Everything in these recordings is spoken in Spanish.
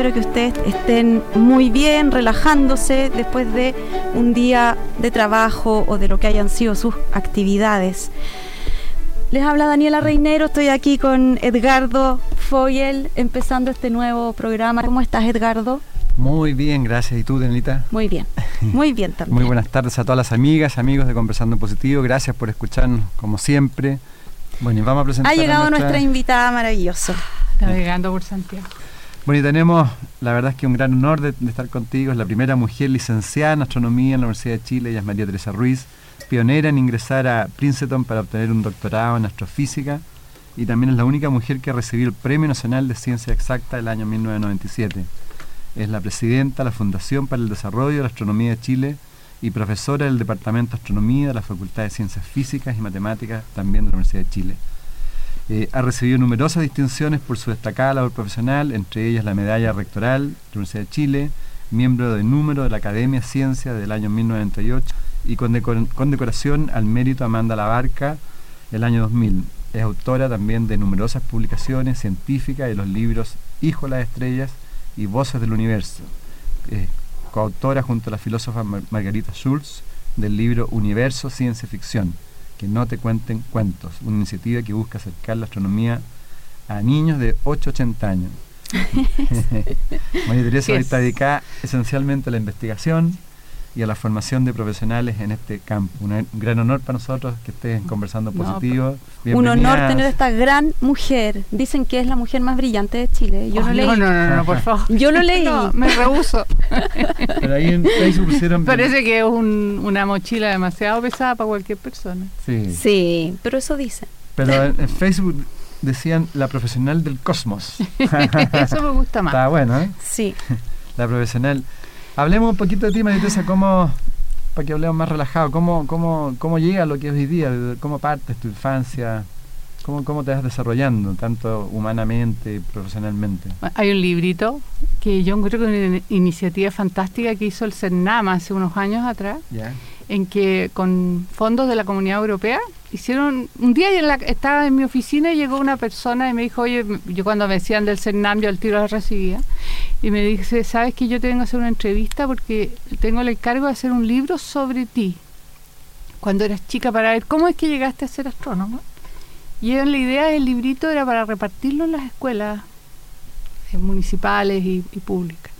Espero que ustedes estén muy bien, relajándose después de un día de trabajo o de lo que hayan sido sus actividades. Les habla Daniela Reinero, estoy aquí con Edgardo Foyel empezando este nuevo programa. ¿Cómo estás, Edgardo? Muy bien, gracias. ¿Y tú, Danielita? Muy bien, muy bien también. Muy buenas tardes a todas las amigas, amigos de Conversando en Positivo. Gracias por escucharnos, como siempre. Bueno, y vamos a presentar. Ha llegado nuestra... invitada maravillosa. Navegando por Santiago. Bueno, y tenemos, la verdad es que un gran honor de, de estar contigo. Es la primera mujer licenciada en astronomía en la Universidad de Chile, ella es María Teresa Ruiz pionera en ingresar a Princeton para obtener un doctorado en astrofísica y también es la única mujer que recibió el Premio Nacional de Ciencia Exacta del año 1997. Es la presidenta de la Fundación para el Desarrollo de la Astronomía de Chile y profesora del Departamento de Astronomía de la Facultad de Ciencias Físicas y Matemáticas también de la Universidad de Chile. Eh, ha recibido numerosas distinciones por su destacada labor profesional, entre ellas la medalla rectoral de la Universidad de Chile, miembro de número de la Academia Ciencia del año 1998 y con, decoración al mérito Amanda Labarca el año 2000. Es autora también de numerosas publicaciones científicas de los libros Hijo de las Estrellas y Voces del Universo. coautora junto a la filósofa Margarita Schulz del libro Universo Ciencia Ficción, que no te cuenten cuentos, una iniciativa que busca acercar la astronomía a niños de 8-80 años. María Teresa está dedicada esencialmente a la investigación, y a la formación de profesionales en este campo. Un gran honor para nosotros que estés conversando positivo. un honor tener a esta gran mujer. Dicen que es la mujer más brillante de Chile. Yo no, leí. No, no, no, por favor. Yo lo leí. me rehuso. Pero ahí en Facebook pusieron... Parece que es una mochila demasiado pesada para cualquier persona. Sí. Sí, pero eso dicen. Pero en, Facebook decían la profesional del cosmos. eso me gusta más. Está bueno, ¿eh? Sí. La profesional Hablemos un poquito de ti, Maritesa, cómo, para que hablemos más relajado, cómo, cómo, cómo llega a lo que es hoy día, cómo partes tu infancia, cómo, cómo te vas desarrollando, tanto humanamente y profesionalmente. Hay un librito que yo encuentro que es una iniciativa fantástica que hizo el CERNAM hace unos años atrás, en que con fondos de la Comunidad Europea hicieron un día estaba en mi oficina y llegó una persona y me dijo, oye, yo cuando me decían del CERNAM yo el tiro la recibía y me dice, sabes que yo tengo que hacer una entrevista porque tengo el encargo de hacer un libro sobre ti. Cuando eras chica para ver cómo es que llegaste a ser astrónomo. Y la idea del librito era para repartirlo en las escuelas municipales y, públicas.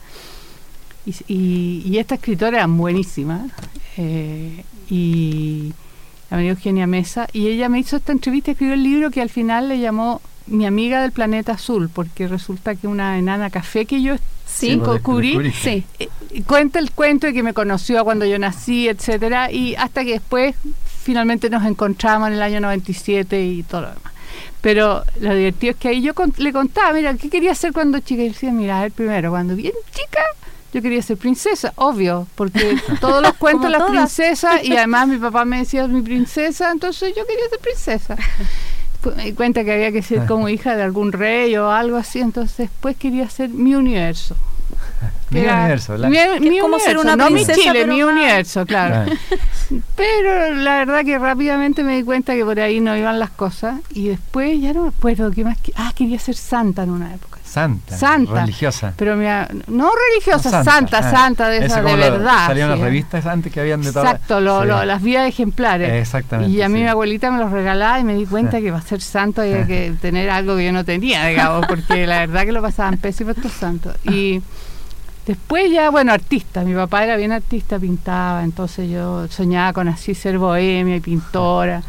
Y, y, esta escritora era buenísima eh, y la María Eugenia Mesa, y ella me hizo esta entrevista, escribió el libro que al final le llamó Mi amiga del planeta azul, porque resulta que una enana café que yo sí, cubrí, sí, eh, cuenta el cuento de que me conoció cuando yo nací, etcétera, y hasta que después finalmente nos encontramos en el año 97 y todo lo demás. Pero lo divertido es que ahí yo le contaba, mira, ¿qué quería hacer cuando chica? Y decía, mira, el primero, cuando bien chica, yo quería ser princesa, obvio, porque todos los cuentos las princesas y además mi papá me decía mi princesa, entonces yo quería ser princesa. Me di cuenta que había que ser como hija de algún rey o algo así, entonces después quería ser mi universo. Mi universo, mi, universo, ser una no mi Chile, mi universo, claro. Pero la verdad que rápidamente me di cuenta que por ahí no iban las cosas y después ya no me acuerdo qué más. Ah, quería ser santa en una época. Santa. Santa. Religiosa. Pero mira, no religiosa, santa, santa, de esa de verdad. Salían las revistas antes que habían de todo. Exacto, lo, las vías ejemplares. Exactamente. Y a mí mi abuelita me los regalaba y me di cuenta que va a ser santo y que tener algo que yo no tenía, digamos, porque la verdad que lo pasaban pésimos estos santos. Y después ya, bueno, artista. Mi papá era bien artista, pintaba, entonces yo soñaba con así ser bohemia y pintora.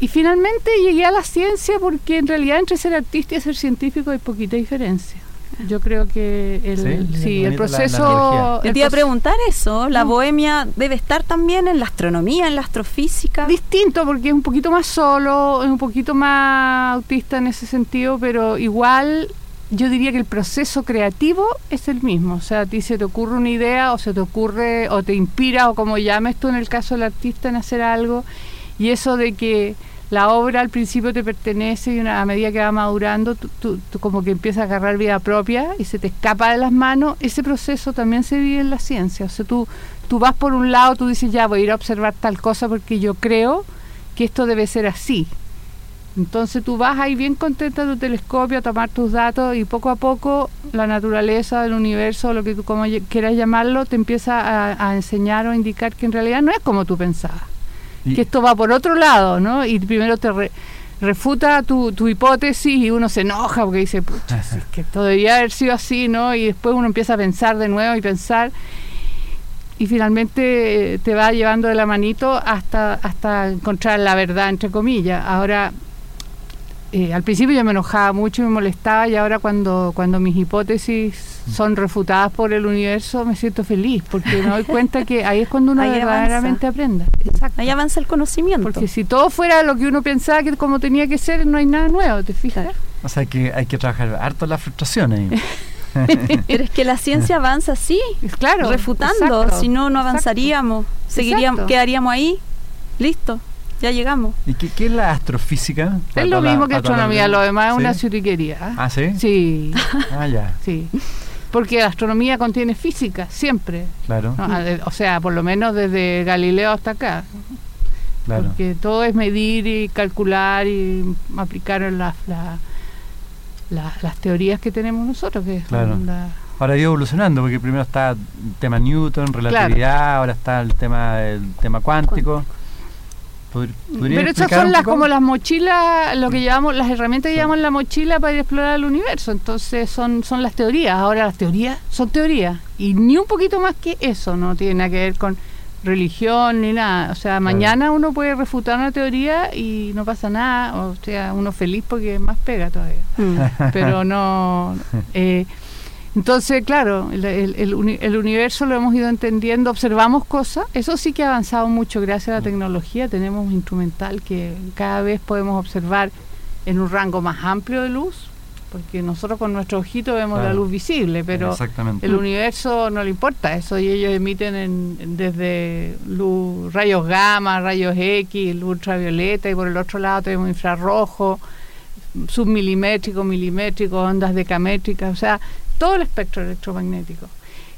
Y finalmente llegué a la ciencia porque en realidad entre ser artista y ser científico hay poquita diferencia. Yo creo que el, sí, el proceso... te iba a preguntar eso, la bohemia debe estar también en la astronomía, en la astrofísica. Distinto porque es un poquito más solo, es un poquito más autista en ese sentido, pero igual yo diría que el proceso creativo es el mismo. O sea, a ti se te ocurre una idea o se te ocurre o te inspira o como llames tú en el caso del artista en hacer algo. Y eso de que la obra al principio te pertenece y una, a medida que va madurando como que empiezas a agarrar vida propia y se te escapa de las manos, ese proceso también se vive en la ciencia. O sea, tú, tú vas por un lado, tú dices, ya voy a ir a observar tal cosa porque yo creo que esto debe ser así. Entonces tú vas ahí bien contenta de tu telescopio a tomar tus datos y poco a poco la naturaleza del universo, lo que tú como quieras llamarlo, te empieza a, enseñar o indicar que en realidad no es como tú pensabas. Que esto va por otro lado, ¿no? Y primero te refuta tu, tu, hipótesis y uno se enoja porque dice, pucha, es que todo debía haber sido así, ¿no? Y después uno empieza a pensar de nuevo y pensar y finalmente te va llevando de la manito hasta, hasta encontrar la verdad, entre comillas. Ahora, eh, al principio yo me enojaba mucho y me molestaba y ahora cuando, cuando mis hipótesis son refutadas por el universo me siento feliz porque me doy cuenta que ahí es cuando uno verdaderamente aprende. Ahí avanza el conocimiento. Porque si todo fuera lo que uno pensaba que como tenía que ser, no hay nada nuevo, ¿te fijas? O sea que hay que trabajar harto la frustración ahí. Pero es que la ciencia avanza así, claro, refutando, si no, no avanzaríamos, seguiríamos, quedaríamos ahí, listo ya llegamos. ¿Y qué, qué es la astrofísica? Es lo mismo que astronomía, lo demás es una ciutiquería. ¿Ah, sí? Sí. ah, ya. Sí. Porque la astronomía contiene física, siempre. Claro. O sea, por lo menos desde Galileo hasta acá. Claro. Porque todo es medir y calcular y aplicar las, las teorías que tenemos nosotros. Que claro. Ahora ha ido evolucionando, porque primero está el tema Newton, relatividad, ahora está el tema, el tema cuántico. Pero esas son las como las mochilas, lo que llevamos, las herramientas que llevamos en la mochila para ir a explorar el universo. Entonces son, son las teorías. Ahora las teorías son teorías. Y ni un poquito más que eso, no tiene nada que ver con religión ni nada. O sea, mañana uno puede refutar una teoría y no pasa nada. O sea, uno feliz porque más pega todavía. Mm. Pero no... Eh, entonces, claro, el, el, universo lo hemos ido entendiendo, observamos cosas, eso sí que ha avanzado mucho gracias a la tecnología, tenemos un instrumental que cada vez podemos observar en un rango más amplio de luz, porque nosotros con nuestro ojito vemos la luz visible, pero el universo no le importa eso y ellos emiten desde luz, rayos gamma, rayos X, luz ultravioleta y por el otro lado tenemos infrarrojo, submilimétrico, milimétrico, ondas decamétricas, o sea, todo el espectro electromagnético.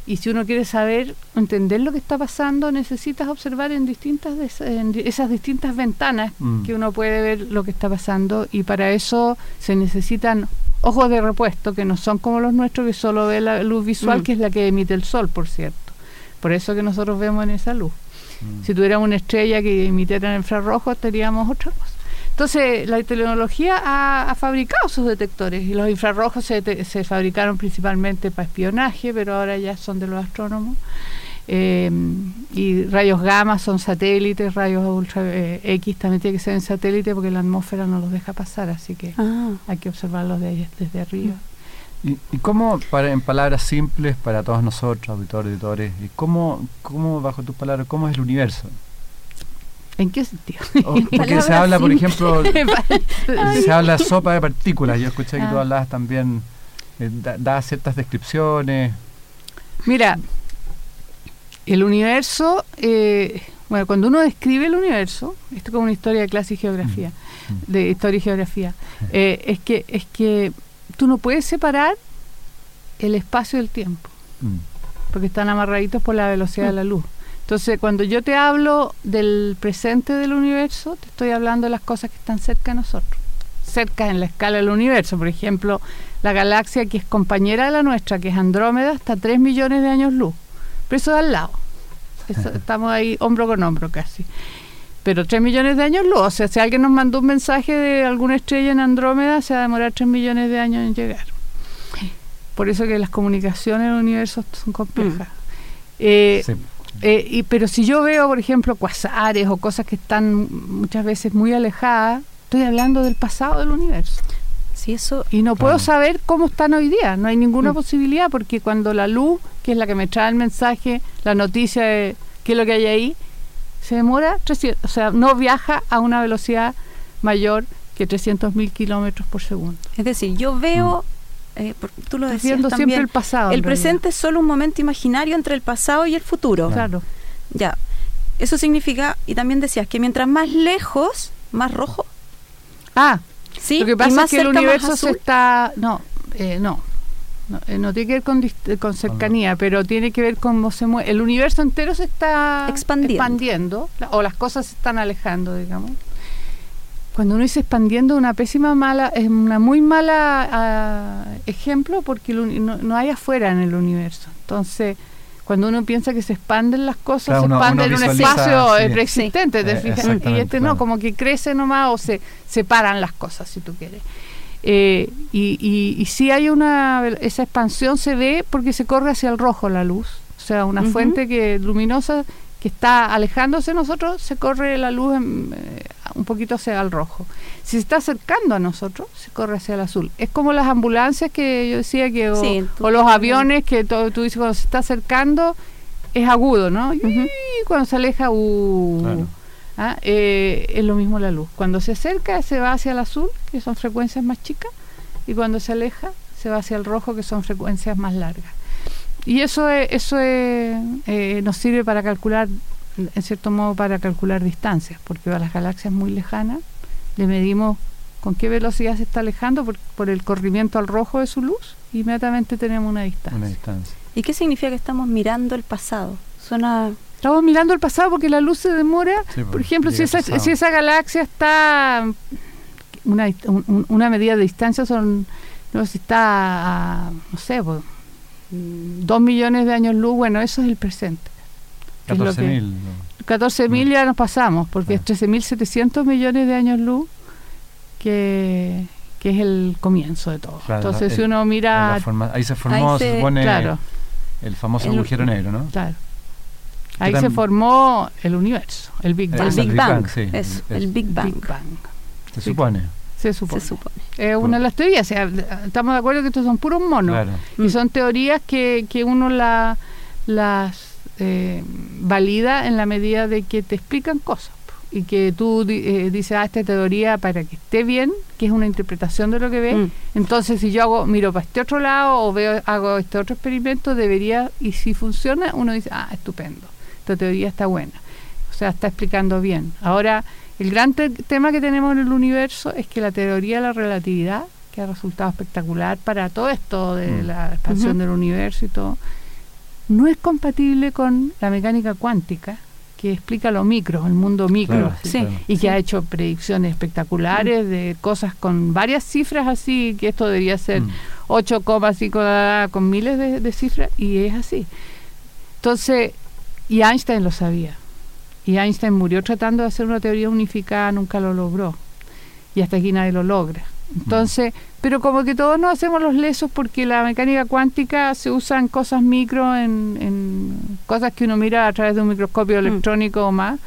Y si uno quiere saber, entender lo que está pasando, necesitas observar en distintas esas distintas ventanas mm. que uno puede ver lo que está pasando y para eso se necesitan ojos de repuesto que no son como los nuestros que solo ve la luz visual mm. que es la que emite el sol, por cierto. Por eso que nosotros vemos en esa luz. Mm. Si tuviéramos una estrella que emitiera en infrarrojo, teníamos otra cosa. Entonces, la tecnología ha, fabricado sus detectores y los infrarrojos se, se, fabricaron principalmente para espionaje, pero ahora ya son de los astrónomos. Eh, y rayos gamma son satélites, rayos ultra eh, X también tiene que ser en satélite porque la atmósfera no los deja pasar, así que ah. hay que observarlos desde arriba. ¿Y, y cómo, para, en palabras simples para todos nosotros, auditores, editores, y cómo, cómo, bajo tus palabras, cómo es el universo? ¿En qué sentido? porque se habla, por ejemplo, se habla sopa de partículas. Yo escuché que tú ah. hablabas también, eh, da, ciertas descripciones. Mira, el universo, eh, bueno, cuando uno describe el universo, esto es como una historia de clase y geografía, mm. de historia y geografía, eh, es que es que tú no puedes separar el espacio del tiempo, mm. porque están amarraditos por la velocidad de la luz. Entonces, cuando yo te hablo del presente del universo, te estoy hablando de las cosas que están cerca de nosotros, cerca en la escala del universo. Por ejemplo, la galaxia que es compañera de la nuestra, que es Andrómeda, está a 3 millones de años luz. Pero eso da al lado. estamos ahí hombro con hombro casi. Pero 3 millones de años luz. O sea, si alguien nos mandó un mensaje de alguna estrella en Andrómeda, se va a demorar 3 millones de años en llegar. Por eso que las comunicaciones en el universo son complejas. Mm. Eh, eh, y, pero si yo veo, por ejemplo, cuasares o cosas que están muchas veces muy alejadas, estoy hablando del pasado del universo. Sí, eso, y no puedo saber cómo están hoy día, no hay ninguna mm. posibilidad, porque cuando la luz, que es la que me trae el mensaje, la noticia de qué es lo que hay ahí, se demora, o sea, no viaja a una velocidad mayor que 300.000 kilómetros por segundo. Es decir, yo veo eh, tú lo decías también, siempre el pasado. El presente es solo un momento imaginario entre el pasado y el futuro. Claro. Ya. Eso significa, y también decías, que mientras más lejos, más rojo. Ah, ¿sí? Lo que pasa es que el universo se está... No, eh, no. Eh, no, tiene que ver con, con cercanía, pero tiene que ver con cómo se mueve. El universo entero se está expandiendo, expandiendo o las cosas se están alejando, digamos cuando uno dice expandiendo una pésima mala es una muy mala ah, ejemplo porque no, hay afuera en el universo. Entonces cuando uno piensa que se expanden las cosas se expanden en un espacio preexistente eh, y este no como que crece nomás o se separan las cosas si tú quieres. Eh, y, y, y si hay una esa expansión se ve porque se corre hacia el rojo la luz. O sea una fuente que luminosa que está alejándose de nosotros, se corre la luz eh, un poquito hacia el rojo. Si se está acercando a nosotros, se corre hacia el azul. Es como las ambulancias que yo decía que, o, los aviones que todo, tú dices cuando se está acercando es agudo, ¿no? Y cuando se aleja, uh, ¿ah? eh, es lo mismo la luz. Cuando se acerca, se va hacia el azul, que son frecuencias más chicas, y cuando se aleja, se va hacia el rojo, que son frecuencias más largas. Y eso, eso eh, nos sirve para calcular, en cierto modo, para calcular distancias, porque a las galaxias muy lejanas le medimos con qué velocidad se está alejando por, el corrimiento al rojo de su luz, inmediatamente tenemos una distancia. Una distancia. ¿Y qué significa que estamos mirando el pasado? Suena... Estamos mirando el pasado porque la luz se demora. por pues, ejemplo, si esa, si esa galaxia está una, una medida de distancia son no sé si está no sé pues, dos millones de años luz, bueno, eso es el presente. 14.000. 14.000 ya nos pasamos, porque es 13.700 millones de años luz que, que es el comienzo de todo. Entonces, si uno mira... ahí se formó, se, supone, el famoso agujero negro, ¿no? Claro. Ahí se formó el universo, el Big Bang. El Big Bang, sí, el, Big Bang. Se supone. Se supone. Es una de las teorías. estamos de acuerdo que estos son puros monos. Y son teorías que, que uno la, las eh, valida en la medida de que te explican cosas. Y que tú eh, dices, ah, esta teoría para que esté bien, que es una interpretación de lo que ves. Mm. Entonces, si yo hago, miro para este otro lado o veo, hago este otro experimento, debería, y si funciona, uno dice, ah, estupendo, esta teoría está buena. O sea, está explicando bien. Ahora, el gran tema que tenemos en el universo es que la teoría de la relatividad, que ha resultado espectacular para todo esto de mm. la expansión del universo y todo, no es compatible con la mecánica cuántica, que explica lo micro, el mundo micro, y que ha hecho predicciones espectaculares de cosas con varias cifras así, que esto debería ser mm. 8,5 con miles de, de cifras, y es así. Entonces, y Einstein lo sabía. Y Einstein murió tratando de hacer una teoría unificada, nunca lo logró. Y hasta aquí nadie lo logra. Entonces, pero como que todos nos hacemos los lesos porque la mecánica cuántica se usa en cosas micro, en, cosas que uno mira a través de un microscopio mm. electrónico o más.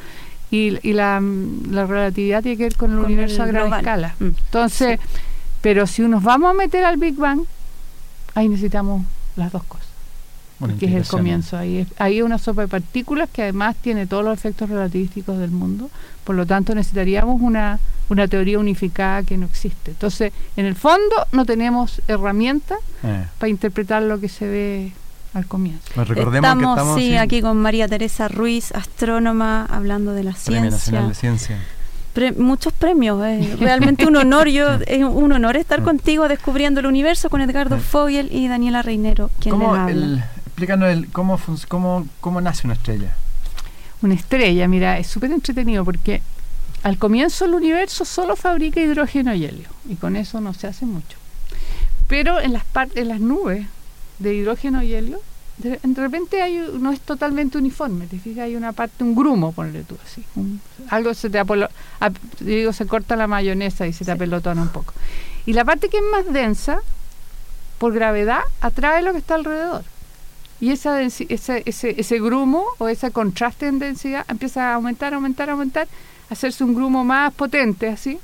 Y, y la, relatividad tiene que ver con el universo a gran escala. Mm. Entonces, pero si nos vamos a meter al Big Bang, ahí necesitamos las dos cosas que es el comienzo. Ahí es, ahí una sopa de partículas que además tiene todos los efectos relativísticos del mundo. Por lo tanto, necesitaríamos una, una teoría unificada que no existe. Entonces, en el fondo, no tenemos herramientas eh. para interpretar lo que se ve al comienzo. Pues recordemos estamos, que estamos sí, aquí con María Teresa Ruiz, astrónoma, hablando de la Premio Nacional de Ciencia. muchos premios, es realmente un honor, yo es un honor estar contigo descubriendo el universo con Edgardo Fogel y Daniela Reinero, quien les habla explícanos el, cómo, cómo, cómo nace una estrella. Una estrella, mira, es súper entretenido porque al comienzo el universo solo fabrica hidrógeno y helio y con eso no se hace mucho. Pero en las partes, en las nubes de hidrógeno y helio, de, repente hay, no es totalmente uniforme, te fijas, hay una parte, un grumo, ponle tú así, algo se te apolo, digo, se corta la mayonesa y se te apelotona un poco. Y la parte que es más densa, por gravedad, atrae lo que está alrededor y esa ese, ese, ese grumo o ese contraste en densidad empieza a aumentar, aumentar, aumentar, hacerse un grumo más potente así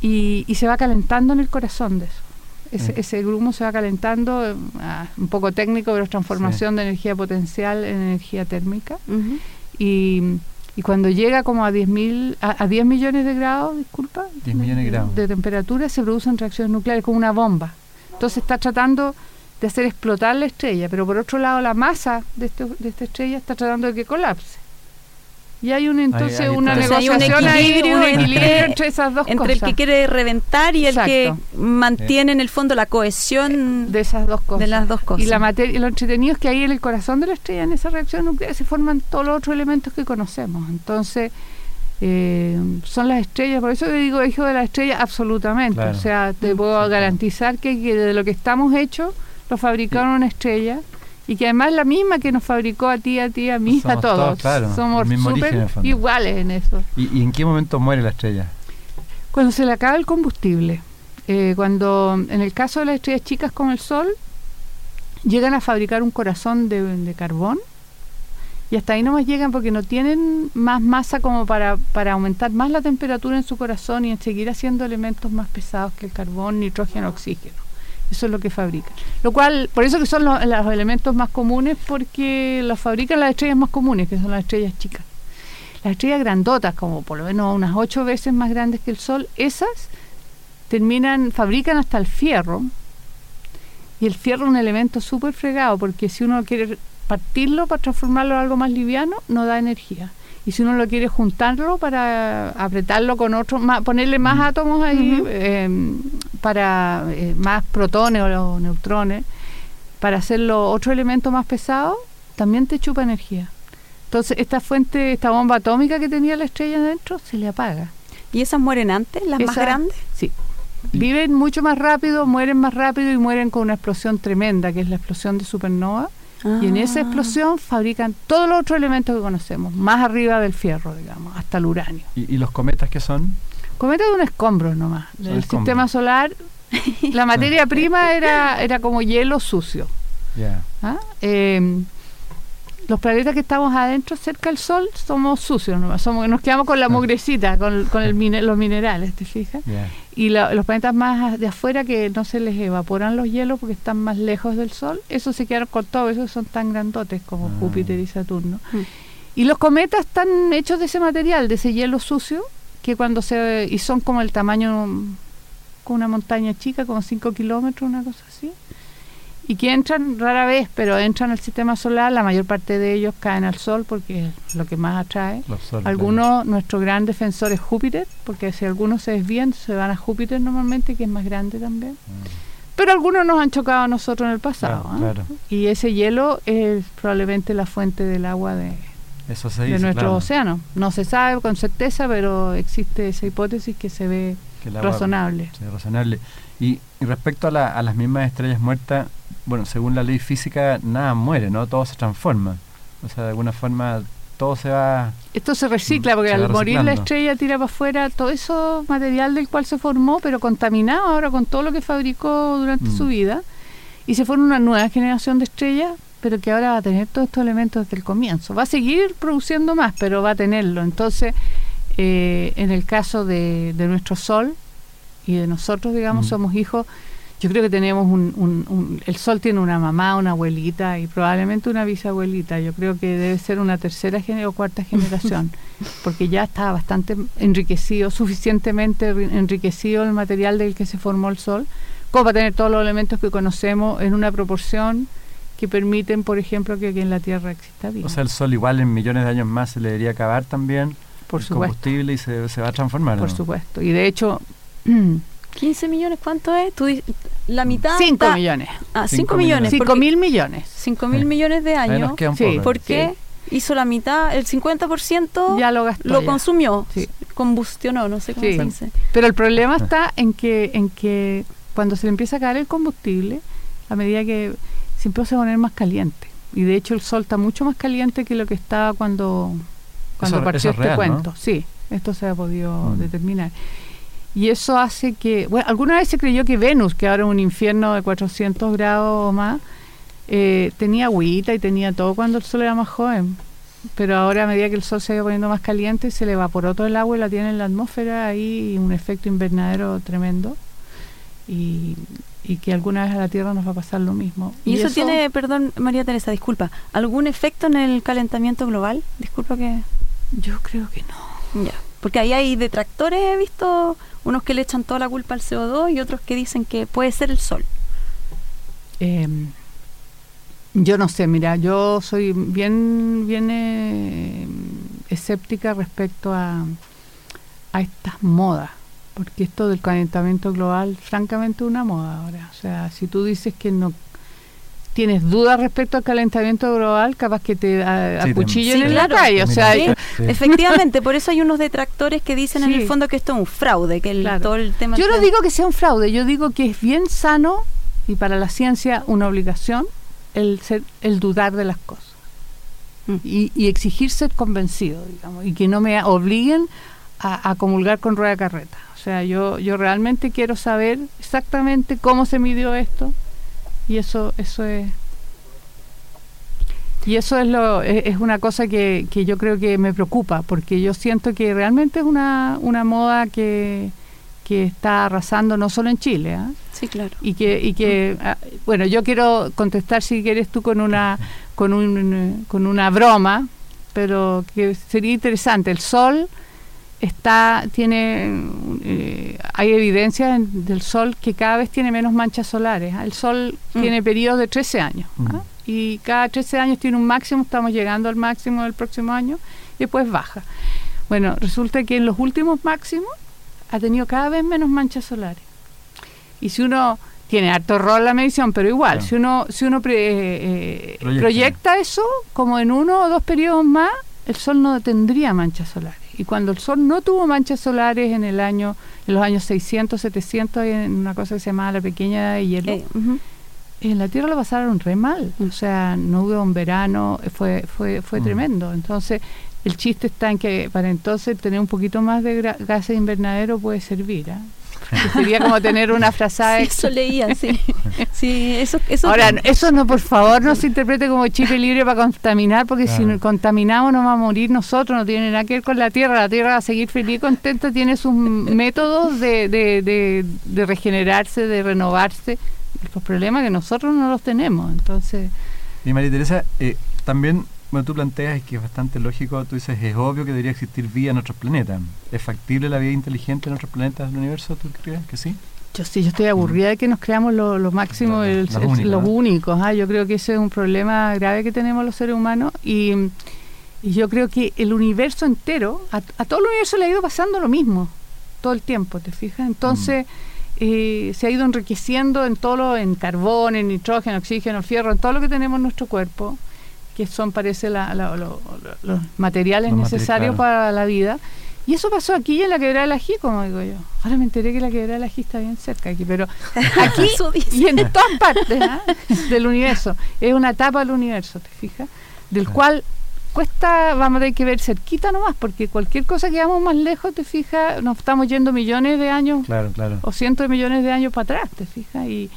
y, y se va calentando en el corazón de eso. Ese, mm. ese grumo se va calentando, ah, un poco técnico, pero es transformación de energía potencial en energía térmica. y, y, cuando llega como a 10, mil, a, 10 millones de grados, disculpa, 10 millones de grados de temperatura, se producen reacciones nucleares como una bomba Entonces está tratando de hacer explotar la estrella, pero por otro lado la masa de, este, de esta estrella está tratando de que colapse. Y hay un, entonces una negociación un equilibrio, un equilibrio entre, esas dos entre el que quiere reventar y el que mantiene en el fondo la cohesión de esas dos cosas. De las dos cosas. Y la materia, lo entretenido es que ahí en el corazón de la estrella, en esa reacción nuclear, se forman todos los otros elementos que conocemos. Entonces, eh, son las estrellas, por eso te digo hijo de la estrella, absolutamente. O sea, te puedo garantizar que, de lo que estamos hechos, lo fabricaron una estrella y que además la misma que nos fabricó a ti, a ti, a mí, a todos. Somos súper iguales en eso. ¿Y, en qué momento muere la estrella? Cuando se le acaba el combustible. Eh, cuando, en el caso de las estrellas chicas con el Sol, llegan a fabricar un corazón de, carbón y hasta ahí no más llegan porque no tienen más masa como para, para aumentar más la temperatura en su corazón y en seguir haciendo elementos más pesados que el carbón, nitrógeno, oxígeno. Eso es lo que fabrican. Lo cual, por eso que son los, elementos más comunes, porque los fabrican las estrellas más comunes, que son las estrellas chicas. Las estrellas grandotas, como por lo menos unas ocho veces más grandes que el Sol, esas terminan, fabrican hasta el fierro. Y el fierro es un elemento súper fregado, porque si uno quiere partirlo para transformarlo en algo más liviano, no da energía y si uno lo quiere juntarlo para apretarlo con otros, ponerle más átomos ahí em, para eh, más protones o neutrones, para hacerlo otro elemento más pesado, también te chupa energía. Entonces esta fuente, esta bomba atómica que tenía la estrella adentro, se le apaga. ¿Y esas mueren antes, las más grandes? Sí. Viven mucho más rápido, mueren más rápido y mueren con una explosión tremenda, que es la explosión de supernova y en esa ah. explosión fabrican todos los otros elementos que conocemos, más arriba del fierro, digamos, hasta el uranio. ¿Y, los cometas qué son? Cometas de un escombro nomás. El sistema solar, la materia prima era, era como hielo sucio. ¿Ah? Eh, los planetas que estamos adentro, cerca del Sol, somos sucios, ¿no? somos, nos quedamos con la ah. mugrecita, con, con el los minerales, ¿te fijas? Y los planetas más de afuera que no se les evaporan los hielos porque están más lejos del Sol, esos se quedaron con todo, esos son tan grandotes como ah. Júpiter y Saturno. Mm. Y los cometas están hechos de ese material, de ese hielo sucio, que cuando se... y son como el tamaño con una montaña chica, como 5 kilómetros, una cosa así y que entran rara vez, pero entran al sistema solar, la mayor parte de ellos caen al Sol porque es lo que más atrae. algunos, nuestro gran defensor es Júpiter, porque si algunos se desvían, se van a Júpiter normalmente, que es más grande también. Mm. Pero algunos nos han chocado a nosotros en el pasado. ¿ah? Y ese hielo es probablemente la fuente del agua de, de nuestro océano. No se sabe con certeza, pero existe esa hipótesis que se ve razonable. razonable. Y, respecto a, a, las mismas estrellas muertas, bueno, según la ley física, nada muere, ¿no? Todo se transforma. O sea, de alguna forma todo se va... Esto se recicla, porque al morir la estrella tira para afuera todo eso material del cual se formó, pero contaminado ahora con todo lo que fabricó durante su mm. vida. Y se forma una nueva generación de estrellas, pero que ahora va a tener todos estos elementos desde el comienzo. Va a seguir produciendo más, pero va a tenerlo. Entonces, eh, en el caso de, de nuestro Sol, y de nosotros, digamos, mm. somos hijos. Yo creo que tenemos un, El sol tiene una mamá, una abuelita y probablemente una bisabuelita. Yo creo que debe ser una tercera o cuarta generación, porque ya está bastante enriquecido, suficientemente enriquecido el material del que se formó el sol, como para tener todos los elementos que conocemos en una proporción que permiten, por ejemplo, que aquí en la Tierra exista vida. O sea, el sol igual en millones de años más se le debería acabar también. Por supuesto. combustible y se, se va a transformar. Por supuesto. Y de hecho, 15 millones, ¿cuánto es? la mitad. 5 millones. Ah, 5 millones. 5 mil millones. 5 mil millones de años. Sí. ¿Por qué? Hizo la mitad, el 50% ya lo gastó. Lo consumió, combustionó, no sé cómo se dice. Pero el problema está en que, en que cuando se le empieza a caer el combustible, a medida que se empieza a poner más caliente. Y de hecho el sol está mucho más caliente que lo que estaba cuando, cuando partió este cuento. Sí, esto se ha podido mm. determinar. Y eso hace que, bueno, alguna vez se creyó que Venus, que ahora es un infierno de 400 grados o más, eh, tenía agüita y tenía todo cuando el sol era más joven. Pero ahora a medida que el sol se va poniendo más caliente, se le evaporó todo el agua y la tiene en la atmósfera, ahí un efecto invernadero tremendo. Y, que alguna vez a la Tierra nos va a pasar lo mismo. ¿Y, eso, tiene, perdón María Teresa, disculpa, algún efecto en el calentamiento global? Disculpa que... Yo creo que no. Ya, porque ahí hay detractores, he visto unos que le echan toda la culpa al CO2 y otros que dicen que puede ser el sol. Em, yo no sé, mira, yo soy bien, bien eh, escéptica respecto a, a estas modas, porque esto del calentamiento global, francamente, es una moda ahora. O sea, si tú dices que no tienes dudas respecto al calentamiento global, capaz que te acuchillen en la calle. O sea, efectivamente, por eso hay unos detractores que dicen en el fondo que esto es un fraude, que el, todo el tema. Yo no digo que sea un fraude, yo digo que es bien sano y para la ciencia una obligación el, ser, el dudar de las cosas mm. y, exigir ser convencido, digamos, y que no me obliguen a, comulgar con rueda carreta. O sea, yo, yo realmente quiero saber exactamente cómo se midió esto y eso, eso es... Y eso es, lo, es, una cosa que, que, yo creo que me preocupa, porque yo siento que realmente es una, una moda que, que está arrasando no solo en Chile. ¿ah? Sí, claro. Y que, y que ah, bueno, yo quiero contestar si quieres tú con una, con, un, con una broma, pero que sería interesante. El sol está, tiene, eh, hay evidencia del sol que cada vez tiene menos manchas solares. ¿ah? El sol mm. tiene periodos de 13 años. Mm. Y cada 13 años tiene un máximo, estamos llegando al máximo del próximo año, y después baja. Bueno, resulta que en los últimos máximos ha tenido cada vez menos manchas solares. Y si uno tiene harto rol la medición, pero igual, si uno, si uno eh, eh, proyecta. eso, como en uno o dos periodos más, el Sol no tendría manchas solares. Y cuando el Sol no tuvo manchas solares en el año, en los años 600, 700, en una cosa que se llamaba la pequeña edad de hielo, eh, en la Tierra lo pasaron re mal. O sea, no hubo un verano, fue, fue, fue mm. tremendo. Entonces, el chiste está en que para entonces tener un poquito más de gases de invernadero puede servir. ¿eh? sería como tener una frazada. eso leía, sí. sí eso, Ahora, eso no, por favor, no se interprete como chip libre para contaminar, porque si contaminamos nos va a morir nosotros, no tiene nada que ver con la Tierra. La Tierra va a seguir feliz y contenta, tiene sus métodos de, de, de, regenerarse, de renovarse. Los problemas que nosotros no los tenemos, entonces... Y María Teresa, eh, también bueno, tú planteas que es bastante lógico, tú dices, es obvio que debería existir vida en otros planetas. ¿Es factible la vida inteligente en otros planetas del universo? ¿Tú crees que sí? Yo sí, yo estoy aburrida de que nos creamos lo, máximo, los únicos. ¿ah? Yo creo que ese es un problema grave que tenemos los seres humanos y, yo creo que el universo entero, a, todo el universo le ha ido pasando lo mismo todo el tiempo, ¿te fijas? Entonces... Mm. Eh, se ha ido enriqueciendo en todo lo, en carbón, en nitrógeno, oxígeno, fierro, en todo lo que tenemos en nuestro cuerpo que son, parece, los materiales necesarios para la vida. Y eso pasó aquí en la quebrada del Ají, como digo yo. Ahora me enteré que la quebrada del Ají está bien cerca aquí, pero aquí y en todas partes ¿ah? del universo. Es una etapa del universo, ¿te fijas? Del cual cuesta, vamos a tener que ver cerquita nomás, porque cualquier cosa que vamos más lejos, te fijas, nos estamos yendo millones de años o cientos de millones de años para atrás, te fijas, y,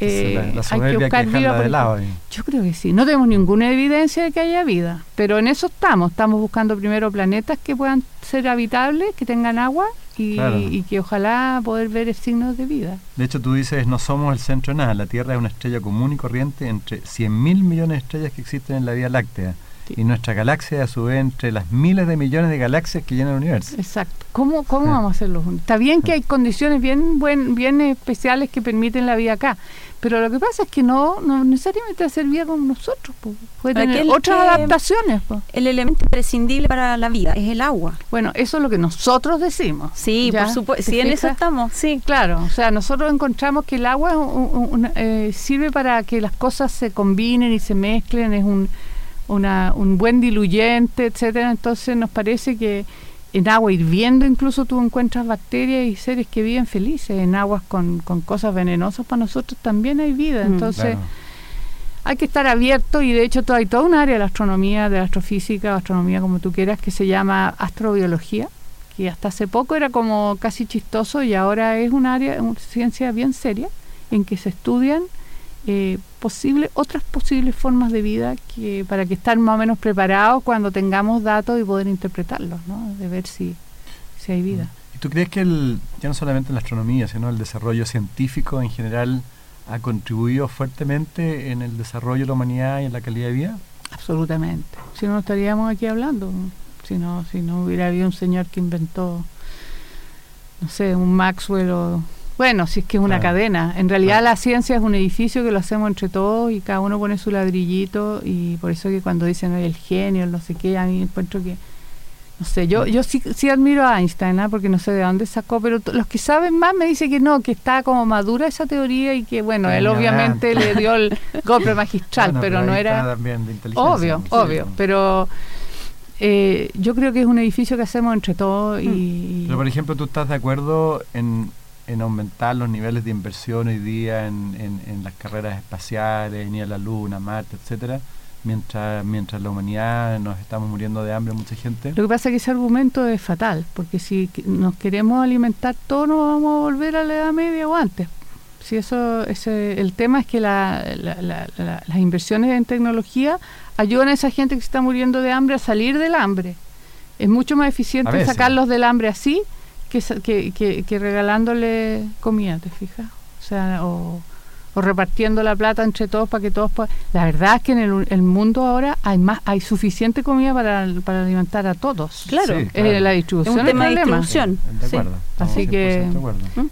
eh, hay que buscar vida. De lado, yo creo que sí. No tenemos ninguna evidencia de que haya vida, pero en eso estamos. Estamos buscando primero planetas que puedan ser habitables, que tengan agua y, que ojalá poder ver signos de vida. De hecho, tú dices, no somos el centro de nada. La Tierra es una estrella común y corriente entre 100.000 millones de estrellas que existen en la Vía Láctea. Y nuestra galaxia, a su vez, entre las miles de millones de galaxias que llenan el universo. Exacto. ¿Cómo, cómo vamos a hacerlo juntos? Está bien que hay condiciones bien, buen, bien especiales que permiten la vida acá, pero lo que pasa es que no, no necesariamente hacer vida como nosotros, puede tener otras adaptaciones. El elemento imprescindible para la vida es el agua. Bueno, eso es lo que nosotros decimos. Sí, por supuesto. Sí, en eso estamos. Sí, claro. O sea, nosotros encontramos que el agua eh, sirve para que las cosas se combinen y se mezclen, es un, una, un buen diluyente, etcétera. Entonces nos parece que en agua hirviendo incluso tú encuentras bacterias y seres que viven felices. En aguas con, con cosas venenosas para nosotros también hay vida. Mm, Entonces hay que estar abierto y de hecho hay toda un área de la astronomía, de la astrofísica, astronomía como tú quieras, que se llama astrobiología, que hasta hace poco era como casi chistoso y ahora es un área, una ciencia bien seria en que se estudian eh, posible, otras posibles formas de vida que para que estar más o menos preparados cuando tengamos datos y poder interpretarlos, ¿no? de ver si, si hay vida. Mm. ¿Y tú crees que el, ya no solamente la astronomía, sino el desarrollo científico en general ha contribuido fuertemente en el desarrollo de la humanidad y en la calidad de vida? Absolutamente. Si no, estaríamos aquí hablando. Si no, si no hubiera habido un señor que inventó, no sé, un Maxwell o Bueno, si es que es una cadena. En realidad la ciencia es un edificio que lo hacemos entre todos y cada uno pone su ladrillito y por eso que cuando dicen el genio, no sé qué, a mí encuentro que no sé, yo, yo sí, sí admiro a Einstein, ¿ah? porque no sé de dónde sacó, pero los que saben más me dicen que no, que está como madura esa teoría y que, bueno, él obviamente le dio el golpe magistral, pero, no era... obvio, obvio, pero eh, yo creo que es un edificio que hacemos entre todos y... Pero, por ejemplo, ¿tú estás de acuerdo en, en aumentar los niveles de inversión hoy día en, en, en las carreras espaciales, en ir a la Luna, Marte, etcétera? mientras, mientras la humanidad nos estamos muriendo de hambre, mucha gente. Lo que pasa es que ese argumento es fatal, porque si nos queremos alimentar todos, nos vamos a volver a la Edad Media o antes. Si eso, ese, el tema es que la, las inversiones en tecnología ayudan a esa gente que se está muriendo de hambre a salir del hambre. Es mucho más eficiente sacarlos del hambre así que, que, que, regalándole comida, ¿te fijas? O sea, o, repartiendo la plata entre todos para que todos puedan... La verdad es que en el, mundo ahora hay más hay suficiente comida para, para alimentar a todos. Claro, eh, la distribución es un tema de distribución. Así que... ¿Mm?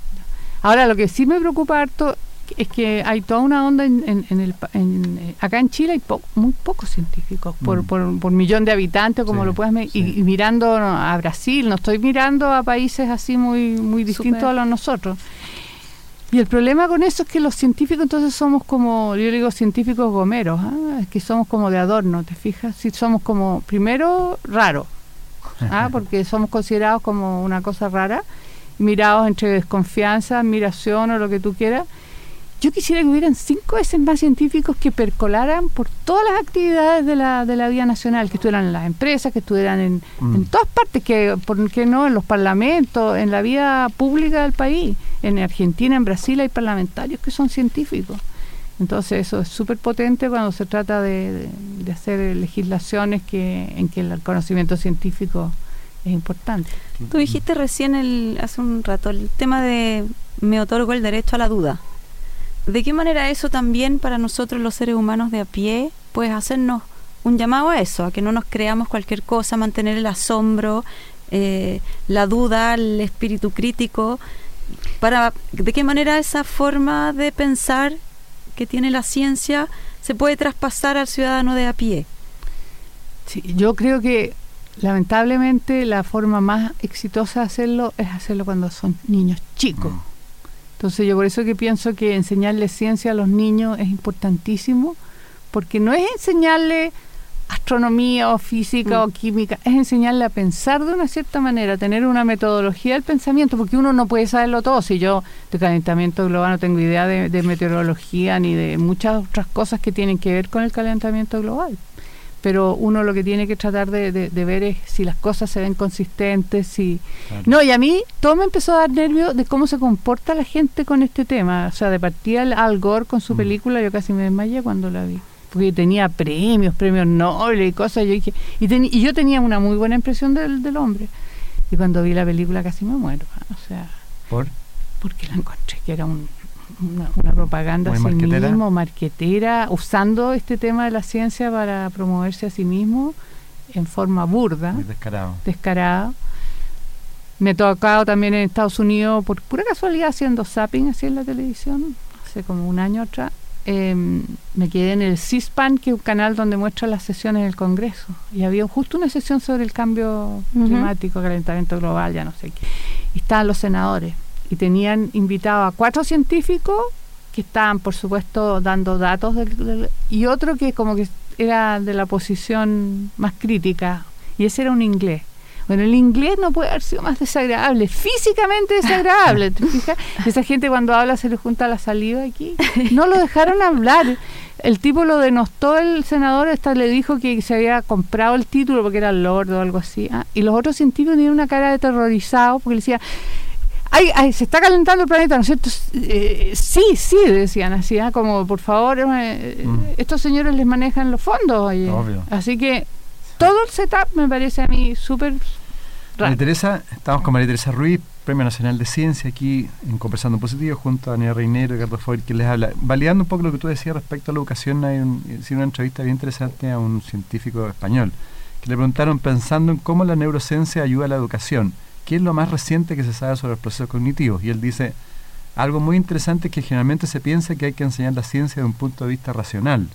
Ahora, lo que sí me preocupa harto es que hay toda una onda en, en, el, eh, acá en Chile hay muy pocos científicos por, mm. por, por, millón de habitantes como lo puedes y, mirando a Brasil no estoy mirando a países así muy muy distintos a los nosotros y el problema con eso es que los científicos entonces somos como, yo digo científicos gomeros, ¿ah? es que somos como de adorno, ¿te fijas? Si somos como, primero, raros, ¿ah? porque somos considerados como una cosa rara, mirados entre desconfianza, admiración o lo que tú quieras, yo quisiera que hubieran cinco veces más científicos que percolaran por todas las actividades de la, de la vida nacional, que estuvieran en las empresas, que estuvieran en, mm. en todas partes, que por qué no en los parlamentos, en la vida pública del país. En Argentina, en Brasil hay parlamentarios que son científicos. Entonces eso es súper potente cuando se trata de, de, hacer legislaciones que, en que el conocimiento científico es importante. Tú dijiste recién el, hace un rato el tema de me otorgo el derecho a la duda. ¿De qué manera eso también para nosotros los seres humanos de a pie puede hacernos un llamado a eso, a que no nos creamos cualquier cosa, mantener el asombro, eh, la duda, el espíritu crítico? Para, ¿De qué manera esa forma de pensar que tiene la ciencia se puede traspasar al ciudadano de a pie? Sí, yo creo que lamentablemente la forma más exitosa de hacerlo es hacerlo cuando son niños chicos. Mm. Entonces yo por eso que pienso que enseñarle ciencia a los niños es importantísimo, porque no es enseñarle astronomía o física o mm. química, es enseñarle a pensar de una cierta manera, tener una metodología del pensamiento, porque uno no puede saberlo todo. Si yo de calentamiento global no tengo idea de meteorología ni de muchas otras cosas que tienen que ver con el calentamiento global pero uno lo que tiene que tratar de, ver es si las cosas se ven consistentes, si... No, y a mí todo me empezó a dar nervio de cómo se comporta la gente con este tema. O sea, de partida Al Gore con su mm. película, yo casi me desmayé cuando la vi. Porque tenía premios, premios Nobel y cosas. Yo dije, y, y yo tenía una muy buena impresión del, del hombre. Y cuando vi la película casi me muero. O sea... ¿Por? Porque la encontré que era un una, propaganda a sí mismo, marquetera, usando este tema de la ciencia para promoverse a sí mismo en forma burda. descarado. Descarado. Me he tocado también en Estados Unidos, por pura casualidad, haciendo zapping así en la televisión, hace como un año atrás. Em, me quedé en el CISPAN, que es un canal donde muestra las sesiones del Congreso. Y había justo una sesión sobre el cambio climático, calentamiento global, ya no sé qué. Y estaban los senadores y tenían invitado a cuatro científicos que estaban, por supuesto, dando datos y otro que como que era de la posición más crítica y ese era un inglés. Bueno, el inglés no puede haber sido más desagradable, físicamente desagradable. ¿te? Esa gente cuando habla se le junta la saliva aquí. No lo dejaron hablar. El tipo lo denostó el senador, hasta le dijo que se había comprado el título porque era lord o algo así. ¿ah? Y los otros científicos tenían una cara de terrorizado porque le decía, Ay, se está calentando el planeta, ¿no es cierto? Eh, sí, sí, decían así, ¿ah? como por favor, eh, mm. estos señores les manejan los fondos. Así que todo el setup me parece a mí súper María Teresa, estamos con María Teresa Ruiz, Premio Nacional de Ciencia, aquí en Conversando Positivo, junto a Daniel Reinero y Ricardo Foy, que les habla. Validando un poco lo que tú decías respecto a la educación, hay una entrevista bien interesante a un científico español, que le preguntaron pensando en cómo la neurociencia ayuda a la educación ¿qué es lo más reciente que se sabe sobre los procesos cognitivos? Y él dice, Algo muy interesante es que generalmente se piensa que hay que enseñar la ciencia de un punto de vista racional,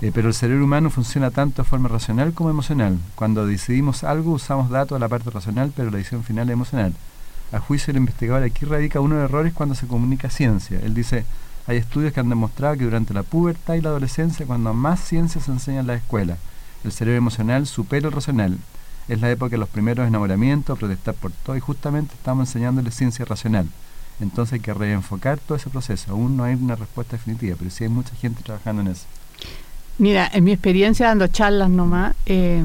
eh, pero el cerebro humano funciona tanto de forma racional como emocional. Cuando decidimos algo usamos datos de la parte racional, pero la decisión final es emocional. A juicio del investigador aquí radica uno de los errores cuando se comunica ciencia. Él dice, hay estudios que han demostrado que durante la pubertad y la adolescencia, cuando más ciencia se enseña en la escuela, el cerebro emocional supera el racional. Es la época de los primeros enamoramientos, protestar por todo, y justamente estamos enseñándole ciencia racional. Entonces hay que reenfocar todo ese proceso. Aún no hay una respuesta definitiva, pero sí hay mucha gente trabajando en eso. Mira, en mi experiencia dando charlas nomás, eh,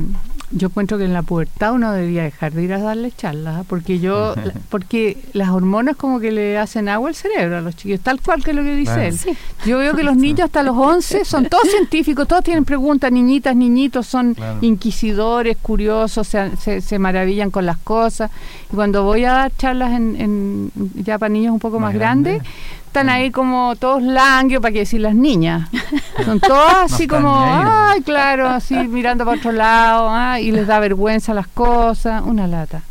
yo encuentro que en la pubertad uno debería dejar de ir a darle charlas, ¿ah? porque yo, porque las hormonas como que le hacen agua al cerebro a los chiquillos, tal cual que es lo que dice él. Yo veo que los niños hasta los 11 son todos científicos, todos tienen preguntas, niñitas, niñitos, son inquisidores, curiosos, se, se, maravillan con las cosas. Y cuando voy a dar charlas en, ya para niños un poco más, grandes, están ahí como todos languios, para qué decir las niñas. Son todas así como, ay, claro, así mirando para otro lado, y les da vergüenza las cosas, una lata.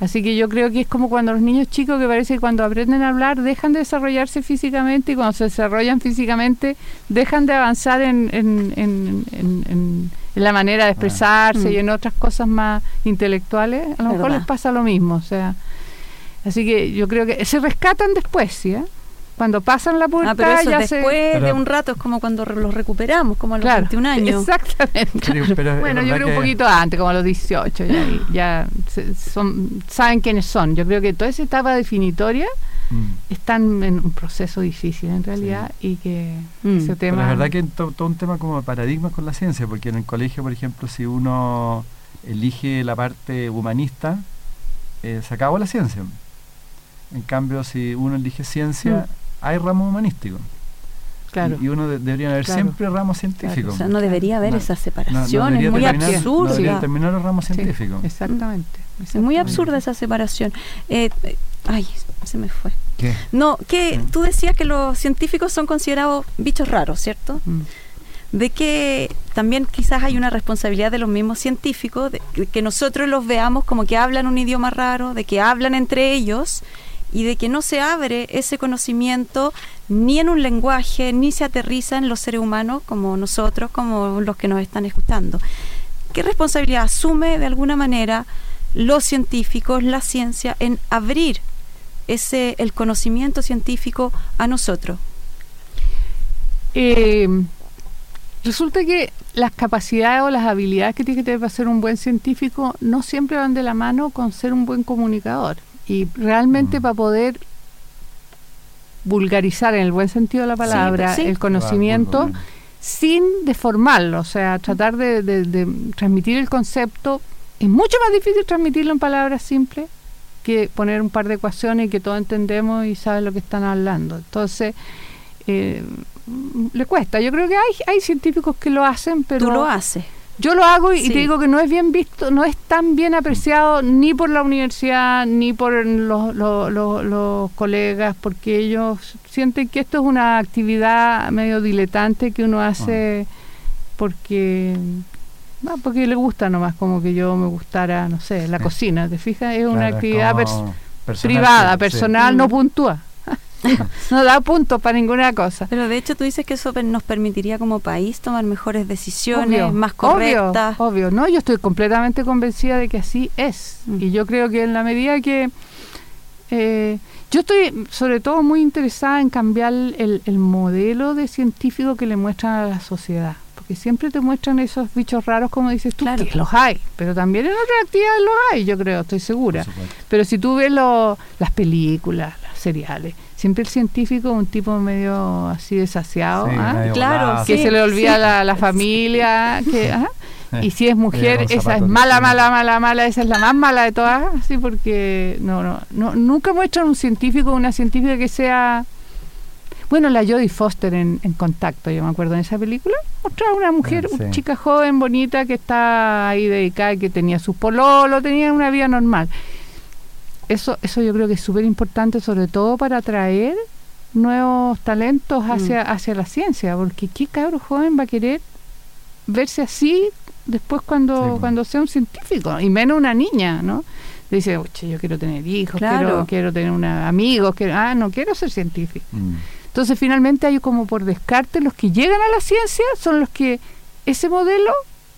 Así que yo creo que es como cuando los niños chicos que parece que cuando aprenden a hablar dejan de desarrollarse físicamente y cuando se desarrollan físicamente dejan de avanzar en, en, en, en la manera de expresarse ah. y en otras cosas más intelectuales. A lo mejor les pasa lo mismo. o sea Así que yo creo que se rescatan después, ¿sí? Eh? Cuando pasan la pubertad, ah, pero eso después de un rato es como cuando los recuperamos, como a los 21 años. Exactamente. bueno, yo creo un poquito antes, como a los 18, ya, son, saben quiénes son. Yo creo que toda esa etapa definitoria mm. están en un proceso difícil en realidad y que mm. ese tema... la verdad que todo, todo un tema como paradigmas con la ciencia, porque en el colegio, por ejemplo, si uno elige la parte humanista, eh, se acabó la ciencia. En cambio, si uno elige ciencia, mm hay ramos humanísticos. Claro. Y, uno debería haber siempre ramos científicos. O sea, no debería haber esa separación, es muy absurda. No debería terminar los ramos científicos. exactamente, Es muy absurda esa separación. Eh, ay, se me fue. ¿Qué? No, que mm. tú decías que los científicos son considerados bichos raros, ¿cierto? Mm. De que también quizás hay una responsabilidad de los mismos científicos, de que nosotros los veamos como que hablan un idioma raro, de que hablan entre ellos y de que no se abre ese conocimiento ni en un lenguaje, ni se aterriza en los seres humanos como nosotros, como los que nos están escuchando. ¿Qué responsabilidad asume de alguna manera los científicos, la ciencia, en abrir ese el conocimiento científico a nosotros? Eh, resulta que las capacidades o las habilidades que tiene que tener para ser un buen científico no siempre van de la mano con ser un buen comunicador. Y realmente mm. para poder vulgarizar en el buen sentido de la palabra el conocimiento sin deformarlo, o sea, tratar de, transmitir el concepto, es mucho más difícil transmitirlo en palabras simples que poner un par de ecuaciones y que todos entendemos y saben lo que están hablando. Entonces, eh, le cuesta. Yo creo que hay, hay científicos que lo hacen, pero... Tú lo haces. Yo lo hago y, te digo que no es bien visto, no es tan bien apreciado ni por la universidad ni por los, los, colegas, porque ellos sienten que esto es una actividad medio diletante que uno hace porque no, porque le gusta nomás, como que yo me gustara, no sé, la cocina, ¿te fijas? Es una actividad privada, personal, no puntúa. no da punto para ninguna cosa. Pero de hecho tú dices que eso nos permitiría como país tomar mejores decisiones, más correctas. Obvio, no, yo estoy completamente convencida de que así es. Mm. Y yo creo que en la medida que... Eh, yo estoy sobre todo muy interesada en cambiar el, el modelo de científico que le muestran a la sociedad porque siempre te muestran esos bichos raros, como dices tú, que los hay, pero también en otras actividades los hay, yo creo, estoy segura. Pero si tú ves las películas, las seriales, siempre el científico es un tipo medio así desasiado, ¿ah? claro, que se le olvida la, familia, que, ¿ah? y si es mujer, esa es mala, mala, mala, mala, esa es la más mala de todas, así porque no, no, no nunca muestran un científico, una científica que sea bueno, la Jodie Foster en, Contacto, yo me acuerdo en esa película, mostraba una mujer, ah, una chica joven, bonita, que está ahí dedicada, que tenía su pololo, tenía una vida normal eso, eso yo creo que es súper importante, sobre todo para atraer nuevos talentos mm. hacia, hacia la ciencia, porque qué cabro joven va a querer verse así después cuando, cuando sea un científico, y menos una niña, ¿no? Dice, oye, yo quiero tener hijos, quiero, quiero tener una, amigos, que ah, no quiero ser científico. Mm. Entonces, finalmente hay como por descarte, los que llegan a la ciencia son los que ese modelo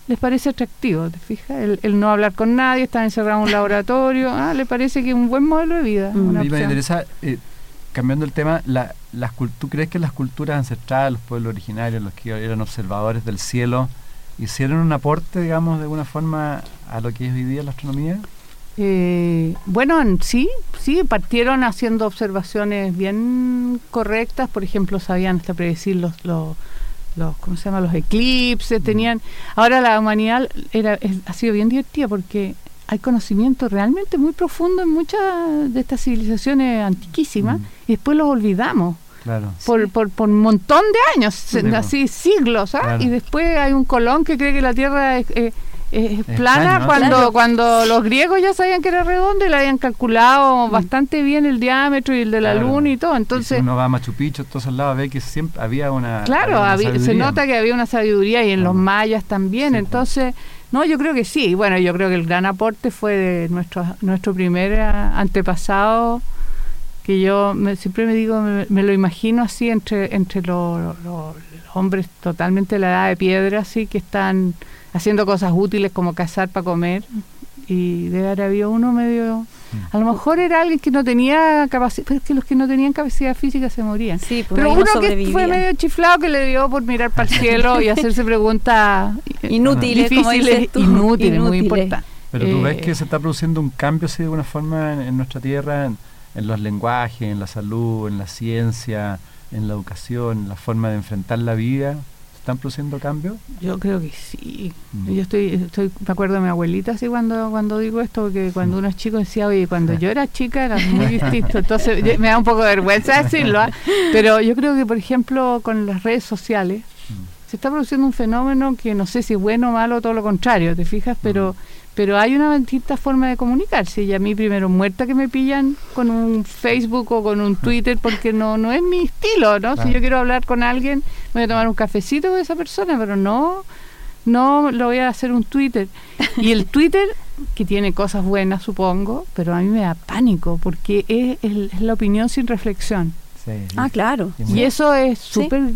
les parece atractivo, ¿te fijas? El, no hablar con nadie, estar encerrado en un laboratorio, ah, le parece que es un buen modelo de vida. Mm. me interesa, eh, cambiando el tema, la, las, ¿tú crees que las culturas ancestrales, los pueblos originarios, los que eran observadores del cielo, hicieron un aporte, digamos, de alguna forma a lo que es hoy día la astronomía? Eh, bueno, sí, sí, partieron haciendo observaciones bien correctas, por ejemplo, sabían hasta predecir los, los, los ¿cómo se llama? Los eclipses, tenían... Ahora la humanidad era, ha sido bien divertida porque hay conocimiento realmente muy profundo en muchas de estas civilizaciones antiquísimas mm. y después los olvidamos. Claro. Por, por, por, un montón de años, así siglos, ¿ah? y después hay un Colón que cree que la Tierra es, eh, es plana cuando cuando los griegos ya sabían que era redondo y le habían calculado mm. bastante bien el diámetro y el de la luna y todo. Entonces uno va a Machu Picchu, todos lados ve que siempre había una claro, se nota que había una sabiduría y en los mayas también. Entonces no, yo creo que sí. Bueno, yo creo que el gran aporte fue de nuestro nuestro primer antepasado que yo siempre me digo, me, lo imagino así entre entre los, los hombres totalmente de la edad de piedra, así que están haciendo cosas útiles como cazar para comer. Y de haber habido uno medio a lo mejor era alguien que no tenía capacidad pero es que los que no tenían capacidad física se morían. Sí, pues pero uno que fue medio chiflado que le dio por mirar para el cielo y hacerse preguntas inútiles difíciles inútiles muy importantes. Pero tú ves que eh, se está produciendo un cambio así de alguna forma en, nuestra tierra en, en, los lenguajes en la salud en la ciencia en la educación en la forma de enfrentar la vida ¿Están produciendo cambios? Yo creo que sí. Mm. Yo estoy, estoy, me acuerdo de mi abuelita así cuando, cuando digo esto, porque cuando mm. uno es chico decía, oye, cuando yo era chica era muy distinto. Entonces me da un poco de vergüenza decirlo, ¿ah? pero yo creo que, por ejemplo, con las redes sociales mm. se está produciendo un fenómeno que no sé si es bueno o malo todo lo contrario, ¿te fijas? Pero pero hay una distinta forma de comunicarse y a mí primero muerta que me pillan con un Facebook o con un Twitter porque no no es mi estilo, ¿no? Si yo quiero hablar con alguien, voy a tomar un cafecito con esa persona, pero no no lo voy a hacer un Twitter. Y el Twitter que tiene cosas buenas, supongo, pero a mí me da pánico porque es, la opinión sin reflexión. ah, claro. Y eso es súper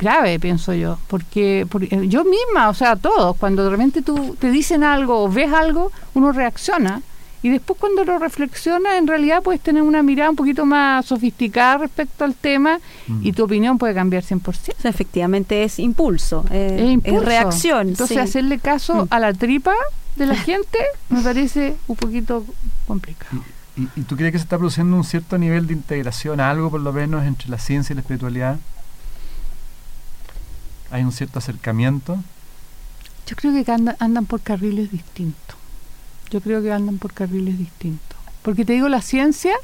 grave, pienso yo, porque, porque, yo misma, o sea, todos, cuando de repente tú te dicen algo o ves algo, uno reacciona y después cuando lo reflexiona, en realidad puedes tener una mirada un poquito más sofisticada respecto al tema y mm. tu opinión puede cambiar 100%. O sea, efectivamente es impulso, es, reacción. Entonces hacerle caso mm. a la tripa de la gente me parece un poquito complicado. ¿Y, ¿Y, tú crees que se está produciendo un cierto nivel de integración, algo por lo menos entre la ciencia y la espiritualidad? Hay un cierto acercamiento. Yo creo que andan, andan por carriles distintos. Yo creo que andan por carriles distintos. Porque te digo, la ciencia,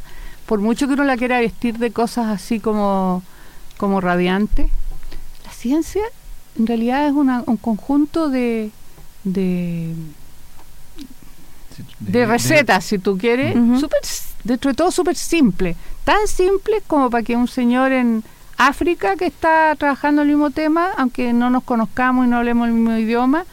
por mucho que uno la quiera vestir de cosas así como, como radiante, la ciencia en realidad es una, un conjunto de, de, de, recetas, si tú quieres, super, dentro de todo súper simple. Tan simple como para que un señor en África que está trabajando el mismo tema, aunque no nos conozcamos y no hablemos el mismo idioma,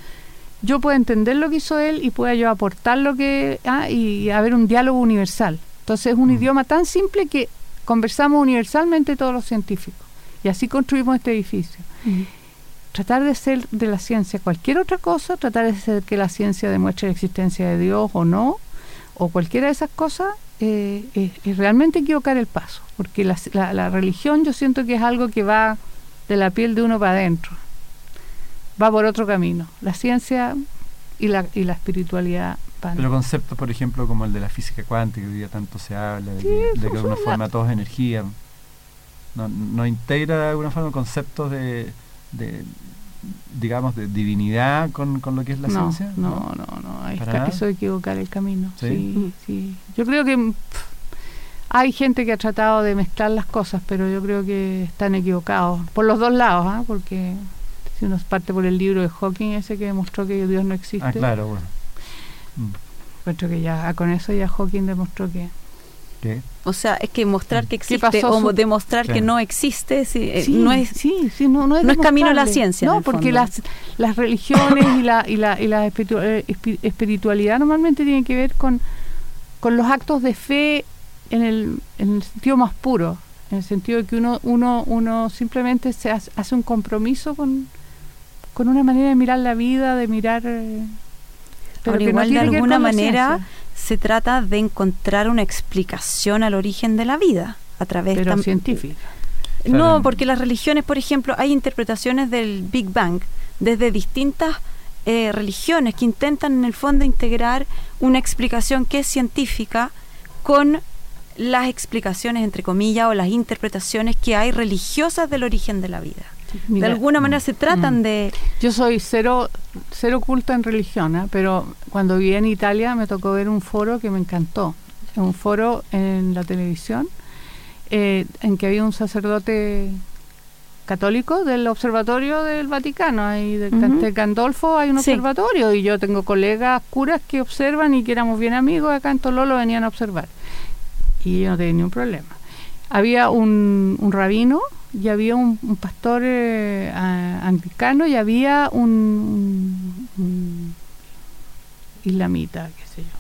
yo puedo entender lo que hizo él y pueda yo aportar lo que ah, y haber un diálogo universal. Entonces es un mm. idioma tan simple que conversamos universalmente todos los científicos y así construimos este edificio. Mm. Tratar de ser de la ciencia cualquier otra cosa, tratar de hacer que la ciencia demuestre la existencia de Dios o no, o cualquiera de esas cosas, eh, es, realmente equivocar el paso, porque la, la, religión yo siento que es algo que va de la piel de uno para adentro, va por otro camino. La ciencia y la, y la espiritualidad van. Pero conceptos, por ejemplo, como el de la física cuántica, que hoy día tanto se habla, de, que, de que de alguna forma todo es energía, no, no integra de alguna forma conceptos de, de digamos, de divinidad con, con lo que es la ciencia? No, no, no, eso es equivocar el camino. ¿Sí? sí, Yo creo que hay gente que ha tratado de mezclar las cosas, pero yo creo que están equivocados, por los dos lados, ¿ah? porque si uno parte por el libro de Hawking, ese que demostró que Dios no existe. Ah, claro, bueno. Mm. que ya ah, con eso ya Hawking demostró que o sea, es que mostrar que existe o demostrar que no existe eh, no es sí, sí, no, no, es, camino a la ciencia. No, porque las, las religiones y la, y la, y la eh, espiritualidad normalmente tienen que ver con con los actos de fe en el, en el sentido más puro, en el sentido de que uno, uno, uno simplemente se hace, un compromiso con, con una manera de mirar la vida, de mirar... Eh, pero igual de alguna manera se trata de encontrar una explicación al origen de la vida a través pero científica. No, porque las religiones, por ejemplo, hay interpretaciones del Big Bang desde distintas eh, religiones que intentan en el fondo integrar una explicación que es científica con las explicaciones, entre comillas, o las interpretaciones que hay religiosas del origen de la vida. De alguna manera se tratan mm. de... Yo soy cero, cero culta en religión, ¿eh? pero cuando viví en Italia me tocó ver un foro que me encantó. Un foro en la televisión eh, en que había un sacerdote católico del observatorio del Vaticano. Ahí de, Gandolfo hay un observatorio y yo tengo colegas curas que observan y que éramos bien amigos acá en Tololo venían a observar. Y yo no tenía ningún problema. Había un, rabino y había un, pastor eh, anglicano y había un, islamita, qué sé yo.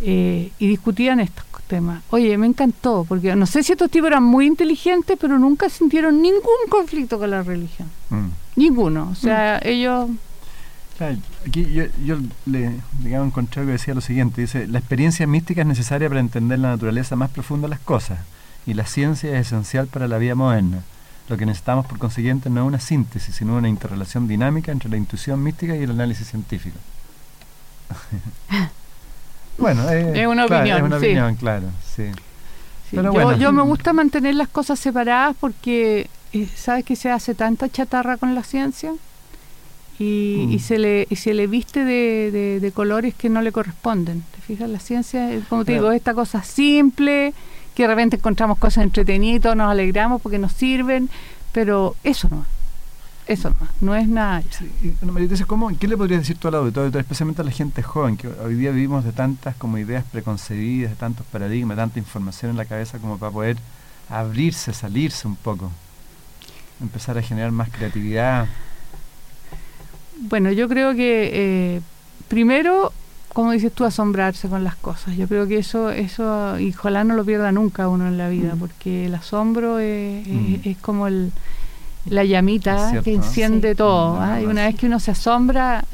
Eh, y discutían estos temas. Oye, me encantó, porque no sé si estos tipos eran muy inteligentes, pero nunca sintieron ningún conflicto con la religión. Mm. Ninguno. O sea, mm. ellos... aquí yo, yo le digamos, encontré que decía lo siguiente, dice, la experiencia mística es necesaria para entender la naturaleza más profunda de las cosas, y la ciencia es esencial para la vida moderna. Lo que necesitamos, por consiguiente, no es una síntesis, sino una interrelación dinámica entre la intuición mística y el análisis científico. Bueno, es una opinión. Es una opinión, claro, sí. yo, me gusta mantener las cosas separadas porque, eh, ¿sabes que se hace tanta chatarra con la ciencia? Y, y mm. se, le, y se le viste de, de, colores que no le corresponden. ¿Te fijas? La ciencia, como te digo, esta cosa simple, que de repente encontramos cosas entretenidas, nos alegramos porque nos sirven, pero eso no. Eso no, no es nada. ¿cómo, ¿qué le podrías decir tú al auditorio, especialmente a la gente joven, que hoy día vivimos de tantas como ideas preconcebidas, de tantos paradigmas, tanta información en la cabeza como para poder abrirse, salirse un poco, empezar a generar más creatividad? Bueno, yo creo que eh, primero, como dices tú, asombrarse con las cosas. Yo creo que eso, eso y ojalá no lo pierda nunca uno en la vida, mm. porque el asombro es, es mm. como el la llamita que enciende todo. ¿ah? Y una vez que uno se asombra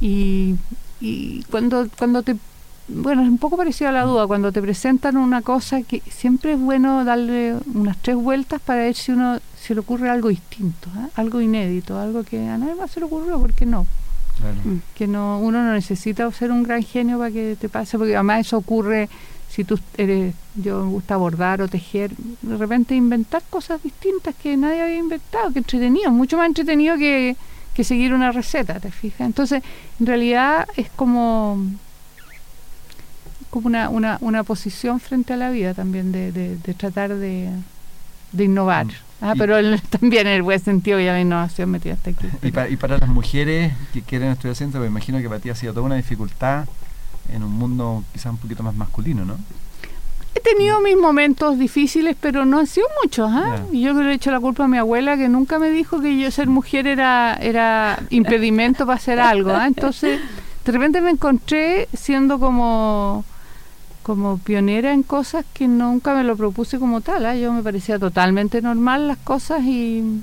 y, y cuando, cuando te... Bueno, es un poco parecido a la duda, cuando te presentan una cosa que siempre es bueno darle unas tres vueltas para ver si uno se le ocurre algo distinto, ¿ah? algo inédito, algo que a nadie más se le ocurrió, ¿por qué no? Mm. Que no uno no necesita ser un gran genio para que te pase, porque además eso ocurre si tú eres, yo me gusta bordar o tejer, de repente inventar cosas distintas que nadie había inventado, que entretenido, mucho más entretenido que, seguir una receta, ¿te fijas? Entonces, en realidad es como como una, una, una posición frente a la vida también de, de, tratar de, de innovar. Mm. Ah, pero también en el buen sentido ya la innovación metida hasta aquí. Y, y para las mujeres que quieren estudiar ciencia, me imagino que para ti ha sido toda una dificultad en un mundo quizás un poquito más masculino, ¿no? He tenido mis momentos difíciles, pero no han sido muchos. Y yo le he hecho la culpa a mi abuela, que nunca me dijo que yo ser mujer era, era impedimento para hacer algo. ¿ah? Entonces, de repente me encontré siendo como como pionera en cosas que nunca me lo propuse como tal. ¿ah? Yo me parecía totalmente normal las cosas y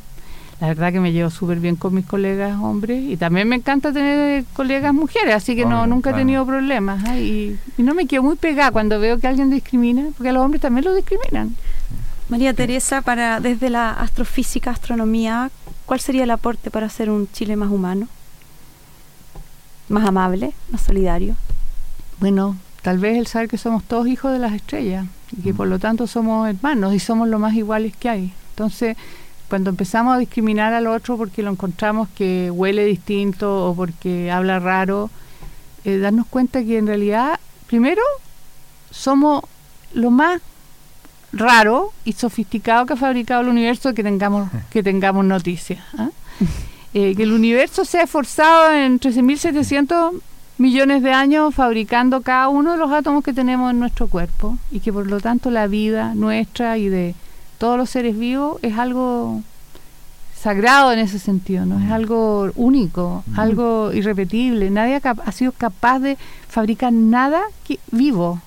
la verdad que me llevo súper bien con mis colegas hombres y también me encanta tener colegas mujeres, así que no nunca he tenido problemas. ¿ah? Y, no me quedo muy pegada cuando veo que alguien discrimina, porque a los hombres también los discriminan. María Teresa, para desde la astrofísica, astronomía, ¿cuál sería el aporte para hacer un Chile más humano? Más amable, más solidario. Bueno, tal vez el saber que somos todos hijos de las estrellas y que por lo tanto somos hermanos y somos lo más iguales que hay. Entonces, cuando empezamos a discriminar al otro porque lo encontramos que huele distinto o porque habla raro, eh, darnos cuenta que en realidad, primero, somos lo más raro y sofisticado que ha fabricado el universo que tengamos que tengamos noticias. ¿ah? Eh, que el universo se ha esforzado en 13.700 millones de años fabricando cada uno de los átomos que tenemos en nuestro cuerpo y que por lo tanto la vida nuestra y de todos los seres vivos es algo sagrado en ese sentido, ¿no? Es algo único, algo irrepetible. Nadie ha, sido capaz de fabricar nada vivo.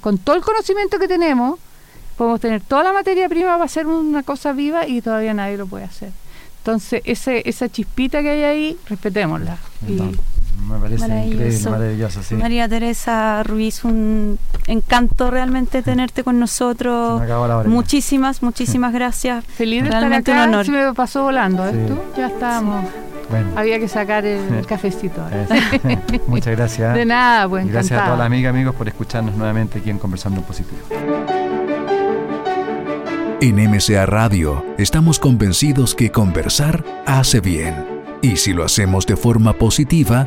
Con todo el conocimiento que tenemos, podemos tener toda la materia prima para hacer una cosa viva y todavía nadie lo puede hacer. Entonces, ese, esa chispita que hay ahí, respetémosla. Me parece increíble, maravilloso. Sí. María Teresa Ruiz, un encanto realmente tenerte con nosotros. Muchísimas, muchísimas gracias. Feliz de realmente estar acá. Se me pasó volando, ¿eh? ¿Tú? Ya estábamos. Bueno. Había que sacar el cafecito. Muchas gracias. De nada, pues. gracias a todas las amigas, amigos, por escucharnos nuevamente aquí en Conversando en Positivo. En MCA Radio estamos convencidos que conversar hace bien. Y si lo hacemos de forma positiva,